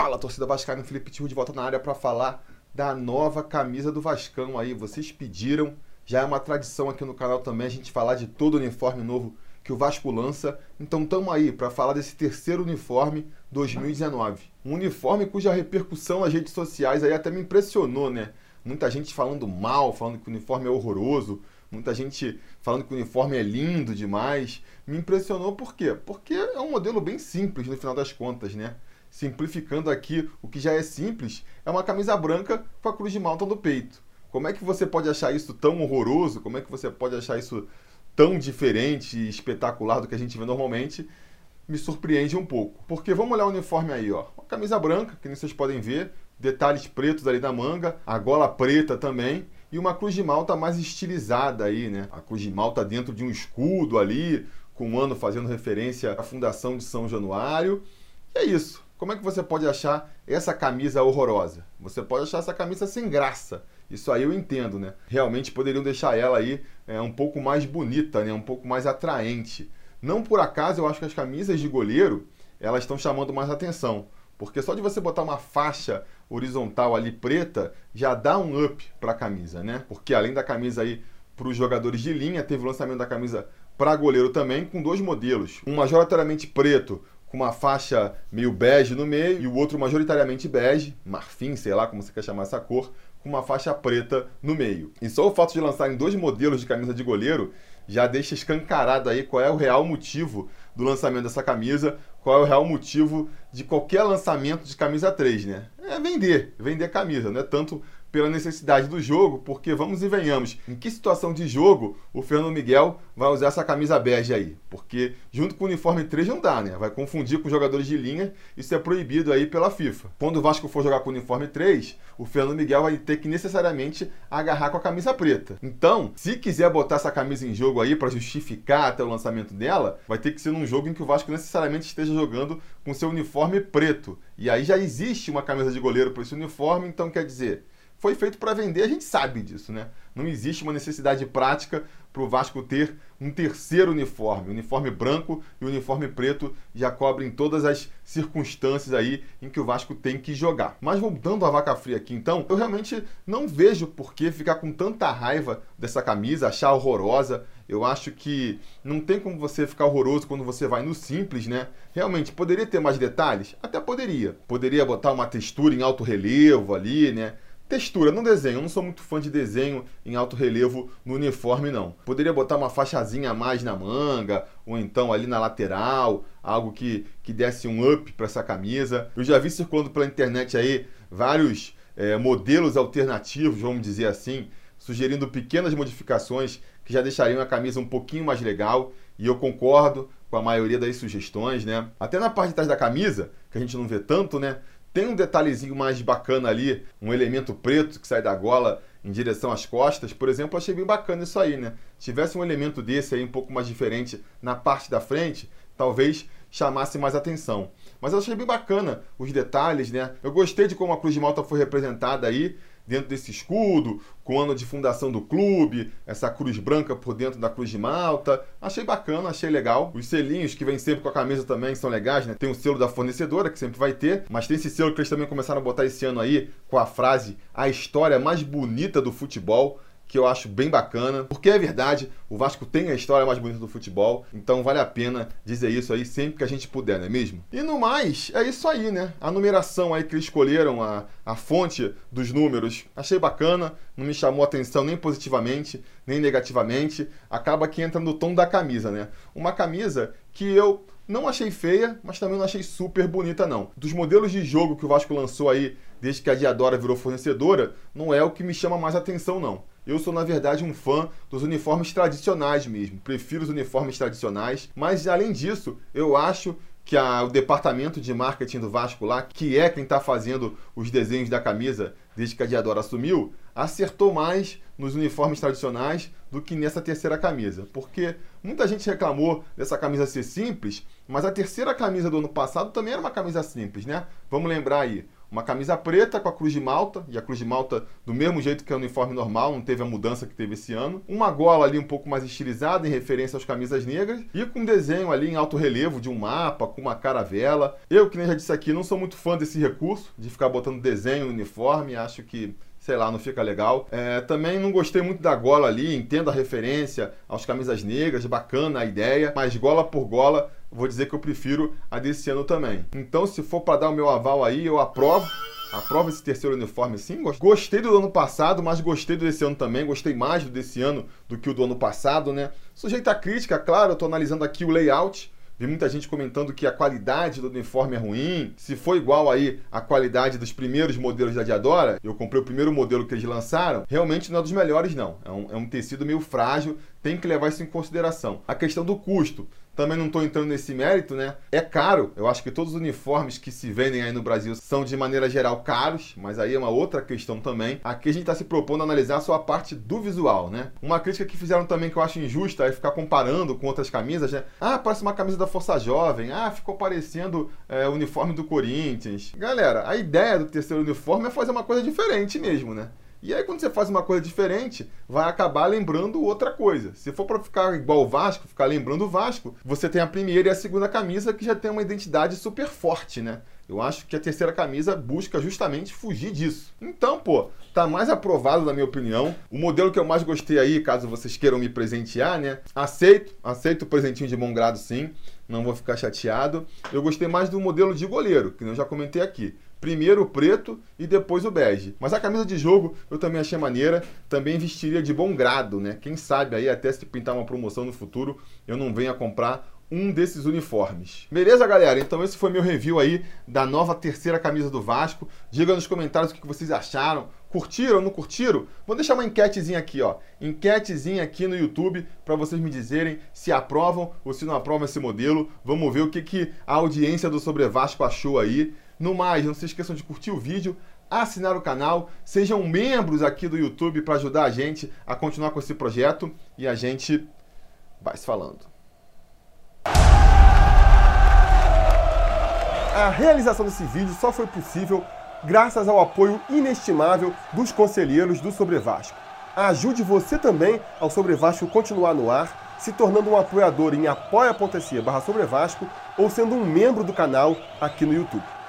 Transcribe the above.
Fala, torcida vascaína, Felipe Tio de volta na área para falar da nova camisa do Vascão aí. Vocês pediram, já é uma tradição aqui no canal também a gente falar de todo o uniforme novo que o Vasco lança. Então estamos aí para falar desse terceiro uniforme 2019. Um uniforme cuja repercussão nas redes sociais aí até me impressionou, né? Muita gente falando mal, falando que o uniforme é horroroso, muita gente falando que o uniforme é lindo demais. Me impressionou por quê? Porque é um modelo bem simples no final das contas, né? Simplificando aqui o que já é simples, é uma camisa branca com a cruz de malta no peito. Como é que você pode achar isso tão horroroso? Como é que você pode achar isso tão diferente e espetacular do que a gente vê normalmente? Me surpreende um pouco. Porque vamos olhar o uniforme aí, ó. Uma camisa branca, que nem vocês podem ver, detalhes pretos ali na manga, a gola preta também e uma cruz de malta mais estilizada aí, né? A cruz de malta dentro de um escudo ali, com um ano fazendo referência à fundação de São Januário. E é isso. Como é que você pode achar essa camisa horrorosa? Você pode achar essa camisa sem graça. Isso aí eu entendo, né? Realmente poderiam deixar ela aí é, um pouco mais bonita, né? Um pouco mais atraente. Não por acaso eu acho que as camisas de goleiro elas estão chamando mais atenção. Porque só de você botar uma faixa horizontal ali preta já dá um up para a camisa, né? Porque além da camisa aí para os jogadores de linha, teve o lançamento da camisa para goleiro também com dois modelos. Um majoritariamente preto com uma faixa meio bege no meio e o outro majoritariamente bege, marfim, sei lá como você quer chamar essa cor, com uma faixa preta no meio. E só o fato de lançarem dois modelos de camisa de goleiro já deixa escancarado aí qual é o real motivo do lançamento dessa camisa, qual é o real motivo de qualquer lançamento de camisa 3, né? É vender, vender camisa, não é tanto pela necessidade do jogo, porque vamos e venhamos, em que situação de jogo o Fernando Miguel vai usar essa camisa bege aí? Porque junto com o uniforme 3 não dá, né? Vai confundir com jogadores de linha, isso é proibido aí pela FIFA. Quando o Vasco for jogar com o uniforme 3, o Fernando Miguel vai ter que necessariamente agarrar com a camisa preta. Então, se quiser botar essa camisa em jogo aí para justificar até o lançamento dela, vai ter que ser num jogo em que o Vasco necessariamente esteja jogando com seu uniforme preto. E aí já existe uma camisa de goleiro para esse uniforme, então quer dizer, foi feito para vender, a gente sabe disso, né? Não existe uma necessidade prática para o Vasco ter um terceiro uniforme. O uniforme branco e o uniforme preto já cobrem todas as circunstâncias aí em que o Vasco tem que jogar. Mas voltando à vaca fria aqui, então, eu realmente não vejo por que ficar com tanta raiva dessa camisa, achar horrorosa. Eu acho que não tem como você ficar horroroso quando você vai no simples, né? Realmente, poderia ter mais detalhes? Até poderia. Poderia botar uma textura em alto relevo ali, né? Textura, no desenho. Eu não sou muito fã de desenho em alto relevo no uniforme, não. Poderia botar uma faixazinha a mais na manga, ou então ali na lateral, algo que, que desse um up para essa camisa. Eu já vi circulando pela internet aí vários é, modelos alternativos, vamos dizer assim, sugerindo pequenas modificações que já deixariam a camisa um pouquinho mais legal. E eu concordo com a maioria das sugestões, né? Até na parte de trás da camisa, que a gente não vê tanto, né? Tem um detalhezinho mais bacana ali, um elemento preto que sai da gola em direção às costas, por exemplo, achei bem bacana isso aí, né? Se tivesse um elemento desse aí um pouco mais diferente na parte da frente, talvez chamasse mais atenção. Mas eu achei bem bacana os detalhes, né? Eu gostei de como a Cruz de Malta foi representada aí, dentro desse escudo, com o ano de fundação do clube, essa cruz branca por dentro da cruz de Malta. Achei bacana, achei legal. Os selinhos que vem sempre com a camisa também são legais, né? Tem o selo da fornecedora, que sempre vai ter, mas tem esse selo que eles também começaram a botar esse ano aí, com a frase A história mais bonita do futebol que eu acho bem bacana, porque é verdade, o Vasco tem a história mais bonita do futebol, então vale a pena dizer isso aí sempre que a gente puder, não é mesmo? E no mais, é isso aí, né? A numeração aí que eles escolheram, a, a fonte dos números, achei bacana, não me chamou atenção nem positivamente, nem negativamente, acaba que entra no tom da camisa, né? Uma camisa que eu não achei feia, mas também não achei super bonita, não. Dos modelos de jogo que o Vasco lançou aí, desde que a Diadora virou fornecedora, não é o que me chama mais atenção, não. Eu sou, na verdade, um fã dos uniformes tradicionais mesmo. Prefiro os uniformes tradicionais. Mas, além disso, eu acho que a, o departamento de marketing do Vasco lá, que é quem está fazendo os desenhos da camisa desde que a Diadora assumiu, acertou mais nos uniformes tradicionais do que nessa terceira camisa. Porque muita gente reclamou dessa camisa ser simples, mas a terceira camisa do ano passado também era uma camisa simples, né? Vamos lembrar aí Uma camisa preta com a cruz de malta, e a cruz de malta do mesmo jeito que é o uniforme normal, não teve a mudança que teve esse ano. Uma gola ali um pouco mais estilizada, em referência às camisas negras, e com um desenho ali em alto relevo de um mapa, com uma caravela. Eu, que nem já disse aqui, não sou muito fã desse recurso, de ficar botando desenho no uniforme, acho que sei lá, não fica legal. É, também não gostei muito da gola ali, entendo a referência aos camisas negras, bacana a ideia, mas gola por gola, vou dizer que eu prefiro a desse ano também. Então, se for para dar o meu aval aí, eu aprovo. Aprovo esse terceiro uniforme sim. Gostei do ano passado, mas gostei do desse ano também. Gostei mais do desse ano do que o do ano passado, né? Sujeito a crítica, claro, eu tô analisando aqui o layout. Vi muita gente comentando que a qualidade do uniforme é ruim. Se for igual aí a qualidade dos primeiros modelos da Diadora, eu comprei o primeiro modelo que eles lançaram, realmente não é dos melhores, não. É um, é um tecido meio frágil, tem que levar isso em consideração. A questão do custo também não estou entrando nesse mérito, né? É caro. Eu acho que todos os uniformes que se vendem aí no Brasil são, de maneira geral, caros, mas aí é uma outra questão também. Aqui a gente está se propondo analisar só a parte do visual, né? Uma crítica que fizeram também que eu acho injusta é ficar comparando com outras camisas, né? Ah, parece uma camisa da Força Jovem. Ah, ficou parecendo é, o uniforme do Corinthians. Galera, a ideia do terceiro uniforme é fazer uma coisa diferente mesmo, né? E aí, quando você faz uma coisa diferente, vai acabar lembrando outra coisa. Se for para ficar igual o Vasco, ficar lembrando o Vasco, você tem a primeira e a segunda camisa que já tem uma identidade super forte, né? Eu acho que a terceira camisa busca justamente fugir disso. Então, pô, tá mais aprovado na minha opinião. O modelo que eu mais gostei aí, caso vocês queiram me presentear, né? Aceito, aceito o presentinho de bom grado sim, não vou ficar chateado. Eu gostei mais do modelo de goleiro, que eu já comentei aqui. Primeiro o preto e depois o bege. Mas a camisa de jogo eu também achei maneira, também vestiria de bom grado, né? Quem sabe aí até se pintar uma promoção no futuro, eu não venha comprar um desses uniformes. Beleza, galera? Então esse foi meu review aí da nova terceira camisa do Vasco. Diga nos comentários o que vocês acharam. Curtiram ou não curtiram? Vou deixar uma enquetezinha aqui, ó. Enquetezinha aqui no YouTube para vocês me dizerem se aprovam ou se não aprovam esse modelo. Vamos ver o que, que a audiência do Sobre Vasco achou aí. No mais, não se esqueçam de curtir o vídeo, assinar o canal, sejam membros aqui do YouTube para ajudar a gente a continuar com esse projeto e a gente vai se falando. A realização desse vídeo só foi possível graças ao apoio inestimável dos conselheiros do Sobre Vasco. Ajude você também ao Sobre Vasco continuar no ar, se tornando um apoiador em apoia.se barra ou sendo um membro do canal aqui no YouTube.